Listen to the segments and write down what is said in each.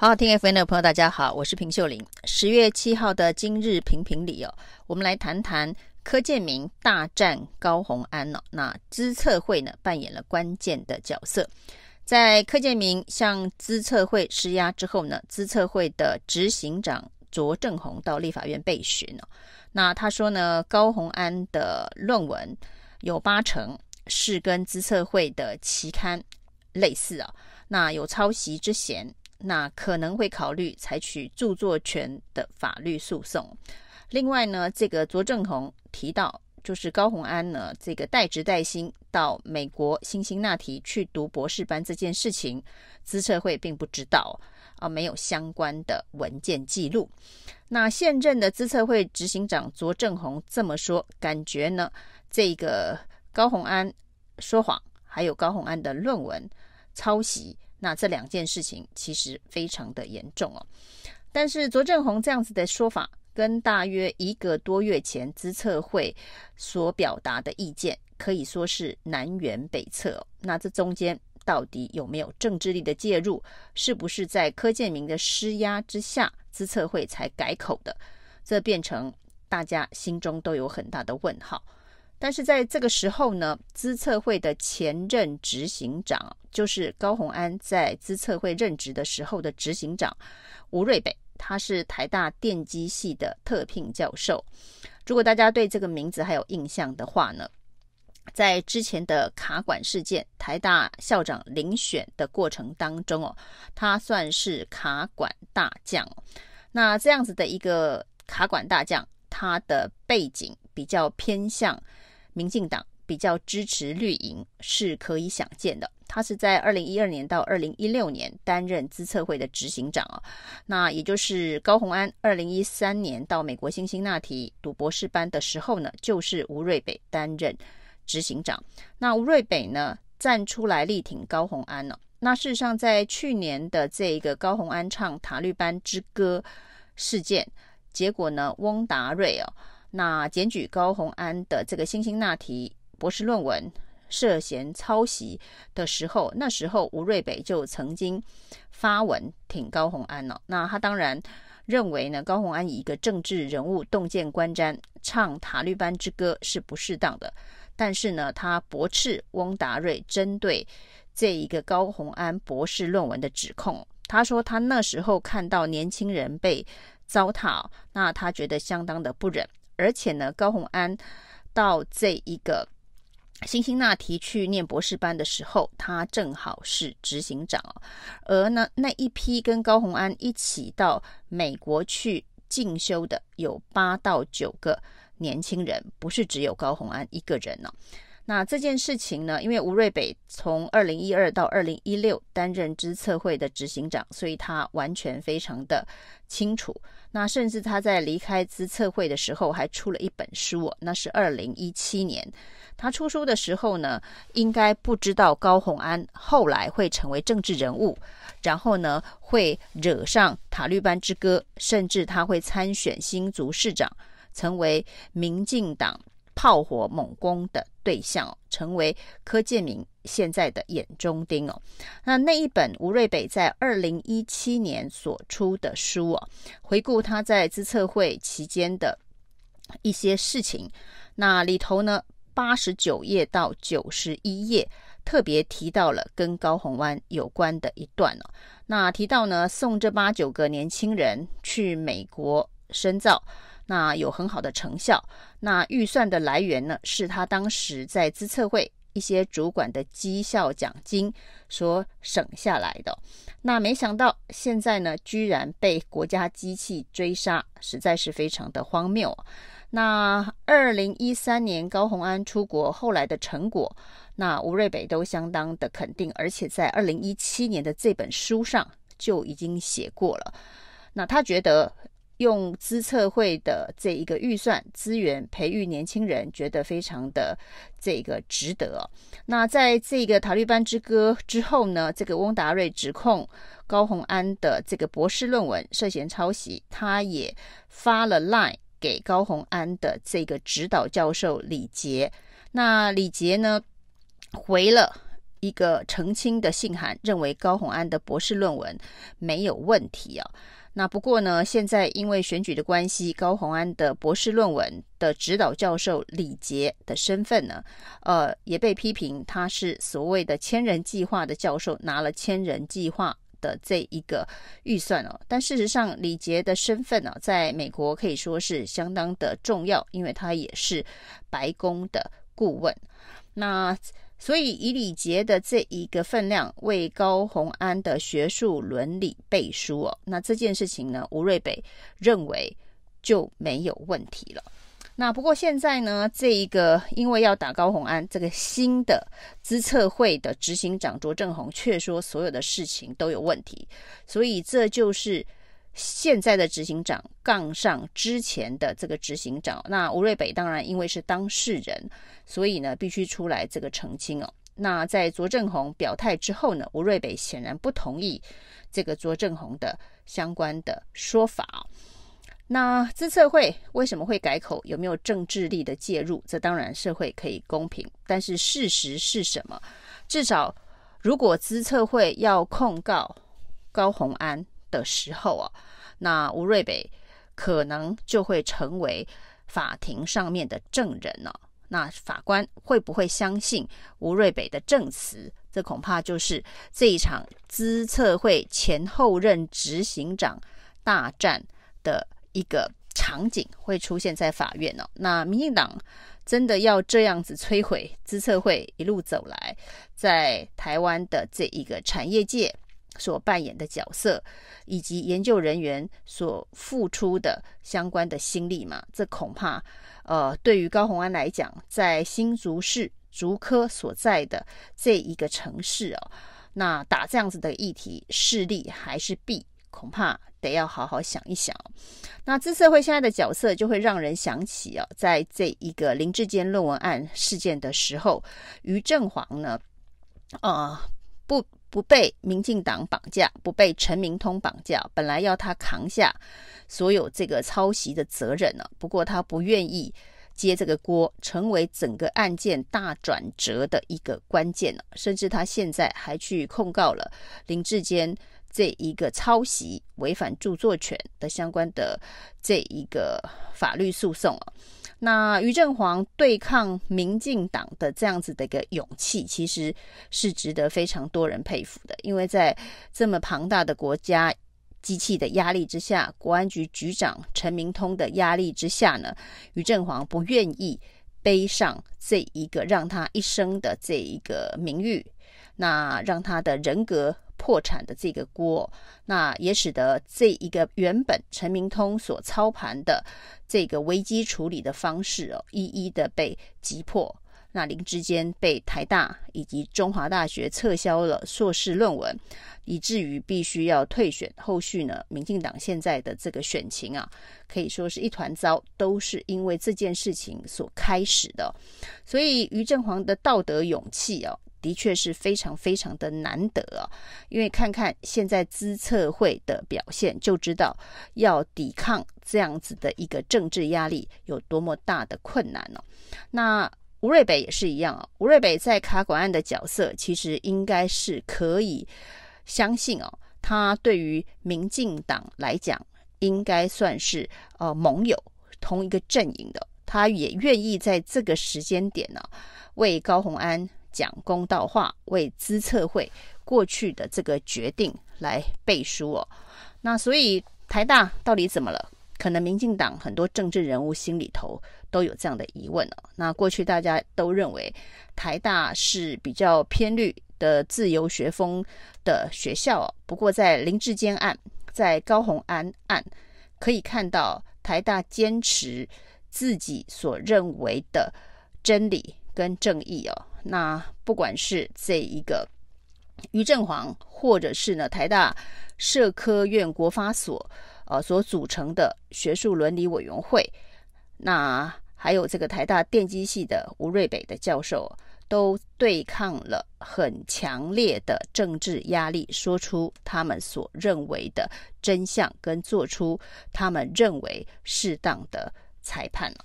好，听 FM 的朋友，大家好，我是平秀玲。十月七号的今日评评理哦，我们来谈谈柯建铭大战高虹安哦。那资策会呢扮演了关键的角色，在柯建铭向资策会施压之后呢，资策会的执行长卓正宏到立法院被询哦。那他说呢，高虹安的论文有八成是跟资策会的期刊类似啊，那有抄袭之嫌。那可能会考虑采取著作权的法律诉讼。另外呢，这个卓正宏提到，就是高虹安呢，这个代职带薪到美国辛辛那提去读博士班这件事情，资策会并不知道啊，没有相关的文件记录。那现任的资策会执行长卓正宏这么说，感觉呢，这个高虹安说谎，还有高虹安的论文抄袭。那这两件事情其实非常的严重哦，但是卓正宏这样子的说法，跟大约一个多月前资策会所表达的意见，可以说是南辕北辙哦。那这中间到底有没有政治力的介入？是不是在柯建铭的施压之下，资策会才改口的？这变成大家心中都有很大的问号。但是在这个时候呢，资策会的前任执行长，就是高虹安在资策会任职的时候的执行长吴瑞北，他是台大电机系的特聘教授。如果大家对这个名字还有印象的话呢，在之前的卡管事件，台大校长遴选的过程当中哦，他算是卡管大将。那这样子的一个卡管大将，他的背景比较偏向。民进党比较支持绿营是可以想见的。他是在二零一二年到二零一六年担任资策会的执行长啊，那也就是高虹安二零一三年到美国辛辛那提读博士班的时候呢，就是吴瑞北担任执行长。那吴瑞北呢站出来力挺高虹安呢，那事实上在去年的这一个高虹安唱塔利班之歌事件，结果呢，翁达瑞哦。那检举高虹安的这个辛辛那提博士论文涉嫌抄袭的时候，那时候吴瑞北就曾经发文挺高虹安了、那他当然认为呢，高虹安以一个政治人物洞见观瞻唱塔利班之歌是不适当的。但是呢，他驳斥翁达瑞针对这一个高虹安博士论文的指控。他说他那时候看到年轻人被糟蹋，那他觉得相当的不忍。而且呢，高红安到这一个辛辛那提去念博士班的时候，他正好是执行长。而呢，那一批跟高红安一起到美国去进修的有八到九个年轻人，不是只有高红安一个人呢。那这件事情呢，因为吴瑞北从二零一二到二零一六担任资策会的执行长，所以他完全非常的清楚。那甚至他在离开资策会的时候，还出了一本书，那是二零一七年。他出书的时候呢，应该不知道高虹安后来会成为政治人物，然后呢会惹上塔利班之歌，甚至他会参选新竹市长，成为民进党。炮火猛攻的对象，成为柯建铭现在的眼中钉哦。那那一本吴瑞北在二零一七年所出的书哦，回顾他在资策会期间的一些事情，那里头呢，八十九页到九十一页特别提到了跟高虹安有关的一段哦。那提到呢，送这八九个年轻人去美国深造。那有很好的成效，那预算的来源呢，是他当时在资策会一些主管的绩效奖金所省下来的。那没想到现在呢，居然被国家机器追杀，实在是非常的荒谬。那二零一三年高红安出国后来的成果，那吴瑞北都相当的肯定，而且在二零一七年的这本书上就已经写过了。那他觉得。用资策会的这一个预算资源培育年轻人，觉得非常的这个值得。那在这个塔利班之歌之后呢，这个翁达瑞指控高洪安的这个博士论文涉嫌抄袭，他也发了 line 给高洪安的这个指导教授李杰。那李杰呢回了一个澄清的信函，认为高洪安的博士论文没有问题啊。那不过呢，现在因为选举的关系，高虹安的博士论文的指导教授李杰的身份呢，呃，也被批评他是所谓的千人计划的教授，拿了千人计划的这一个预算哦。但事实上，李杰的身份呢，在美国可以说是相当的重要，因为他也是白宫的顾问。那所以，以李杰的这一个分量为高虹安的学术伦理背书哦，那这件事情呢，吴瑞北认为就没有问题了。那不过现在呢，这一个因为要打高虹安，这个新的资策会的执行长卓正宏却说所有的事情都有问题，所以这就是。现在的执行长杠上之前的这个执行长，那吴瑞北当然因为是当事人，所以呢必须出来这个澄清哦。那在卓正宏表态之后呢，吴瑞北显然不同意这个卓正宏的相关的说法。那资策会为什么会改口？有没有政治力的介入？这当然社会可以公平，但是事实是什么？至少如果资策会要控告高虹安的时候啊。那吴瑞北可能就会成为法庭上面的证人了。那法官会不会相信吴瑞北的证词？这恐怕就是这一场资策会前后任执行长大战的一个场景会出现在法院了。那民进党真的要这样子摧毁资策会一路走来在台湾的这一个产业界所扮演的角色，以及研究人员所付出的相关的心力嘛，这恐怕，呃，对于高虹安来讲，在新竹市竹科所在的这一个城市哦，那打这样子的议题，是利还是弊，恐怕得要好好想一想。那资策会现在的角色，就会让人想起哦，在这一个林志坚论文案事件的时候，于正煌呢，呃，不。不被民进党绑架，不被陈明通绑架，本来要他扛下所有这个抄袭的责任呢。不过他不愿意接这个锅，成为整个案件大转折的一个关键呢。甚至他现在还去控告了林志坚这一个抄袭、违反著作权的相关的这一个法律诉讼啊。那于正煌对抗民进党的这样子的一个勇气，其实是值得非常多人佩服的。因为在这么庞大的国家机器的压力之下，国安局局长陈明通的压力之下呢，于正煌不愿意背上这一个让他一生的这一个名誉，那让他的人格。破产的这个锅，那也使得这一个原本陈明通所操盘的这个危机处理的方式哦，一一的被击破。那林之间被台大以及中华大学撤销了硕士论文，以至于必须要退选。后续呢，民进党现在的这个选情啊，可以说是一团糟，都是因为这件事情所开始的。所以于正煌的道德勇气哦。的确是非常非常的难得啊，因为看看现在资策会的表现，就知道要抵抗这样子的一个政治压力有多么大的困难了。那吴瑞北也是一样啊，吴瑞北在卡管案的角色，其实应该是可以相信哦，他对于民进党来讲，应该算是呃盟友同一个阵营的，他也愿意在这个时间点呢，为高虹安。讲公道话，为资策会过去的这个决定来背书哦。那所以台大到底怎么了？可能民进党很多政治人物心里头都有这样的疑问哦。那过去大家都认为台大是比较偏绿的自由学风的学校哦。不过在林志坚案，在高虹安案，可以看到台大坚持自己所认为的真理跟正义哦。那不管是这一个于正煌，或者是呢台大社科院国发所呃所组成的学术伦理委员会，那还有这个台大电机系的吴瑞北的教授，都对抗了很强烈的政治压力，说出他们所认为的真相，跟做出他们认为适当的裁判了。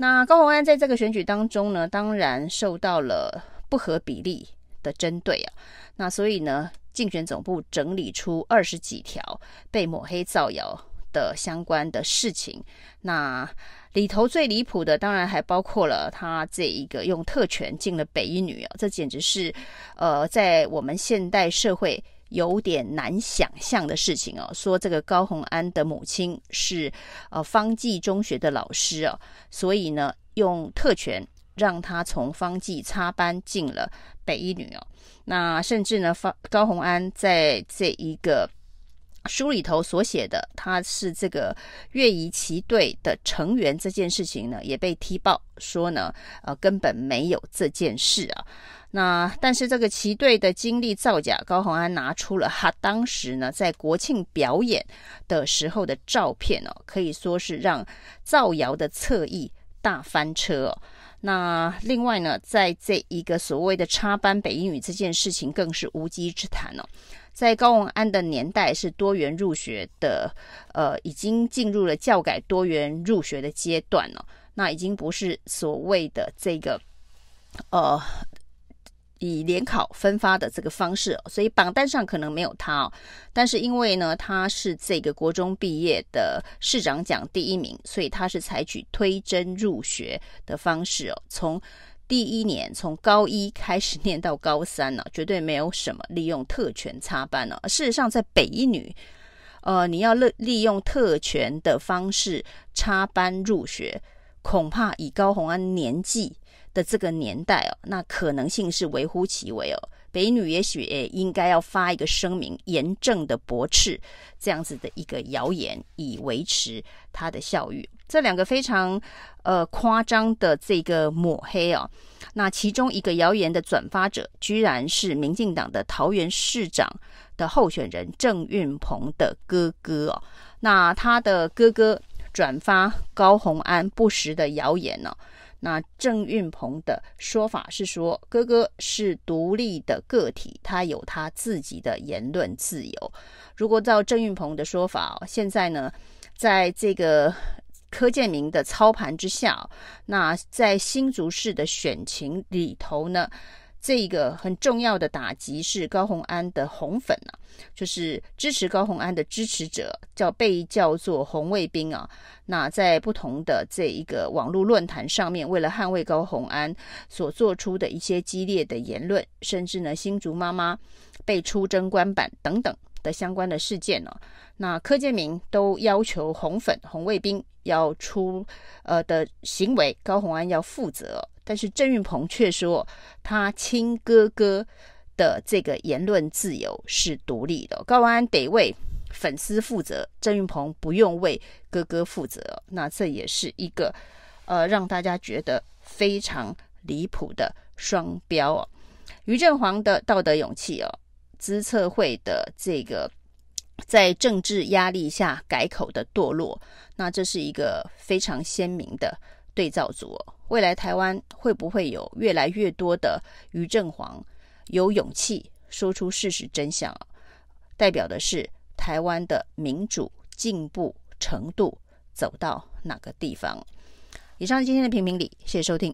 那高虹安在这个选举当中呢，当然受到了不合比例的针对啊。那所以呢，竞选总部整理出二十几条被抹黑造谣的相关的事情。那里头最离谱的，当然还包括了他这一个用特权进了北一女啊，这简直是呃，在我们现代社会有点难想象的事情哦。说这个高红安的母亲是呃方济中学的老师哦，所以呢，用特权让他从方济插班进了北一女哦。那甚至呢，方高红安在这一个。书里头所写的，他是这个乐仪旗队的成员这件事情呢，也被踢爆说呢，呃，根本没有这件事啊。那但是这个旗队的经历造假，高虹安拿出了他当时呢在国庆表演的时候的照片哦，可以说是让造谣的侧翼大翻车哦。那另外呢，在这一个所谓的插班北英语这件事情，更是无稽之谈哦。在高文安的年代是多元入学的，呃，已经进入了教改多元入学的阶段了。那已经不是所谓的这个，呃，以联考分发的这个方式，所以榜单上可能没有他哦。但是因为呢，他是这个国中毕业的市长奖第一名，所以他是采取推甄入学的方式哦，从。第一年从高一开始念到高三呢、啊，绝对没有什么利用特权插班呢、事实上，在北一女，呃，你要利利用特权的方式插班入学，恐怕以高虹安年纪的这个年代哦，那可能性是微乎其微哦。北女也许也应该要发一个声明，严正的驳斥这样子的一个谣言，以维持他的校誉。这两个非常呃夸张的这个抹黑哦，那其中一个谣言的转发者，居然是民进党的桃园市长的候选人郑运鹏的哥哥哦。那他的哥哥转发高虹安不实的谣言呢、那郑运鹏的说法是说，哥哥是独立的个体，他有他自己的言论自由。如果照郑运鹏的说法，现在呢，在这个。柯建明的操盘之下，那在新竹市的选情里头呢，这一个很重要的打击是高虹安的红粉啊，就是支持高虹安的支持者叫被叫做红卫兵啊。那在不同的这一个网络论坛上面，为了捍卫高虹安所做出的一些激烈的言论，甚至呢新竹妈妈被出征官版等等的相关的事件呢，那柯建铭都要求红粉红卫兵。要出呃的行为，高虹安要负责。但是郑运鹏却说，他亲哥哥的这个言论自由是独立的。高安得为粉丝负责，郑运鹏不用为哥哥负责。那这也是一个呃让大家觉得非常离谱的双标哦。于振煌的道德勇气哦，资策会的这个。在政治压力下改口的堕落，那这是一个非常鲜明的对照组。未来台湾会不会有越来越多的于正煌有勇气说出事实真相啊？代表的是台湾的民主进步程度走到哪个地方？以上今天的评评理，谢谢收听。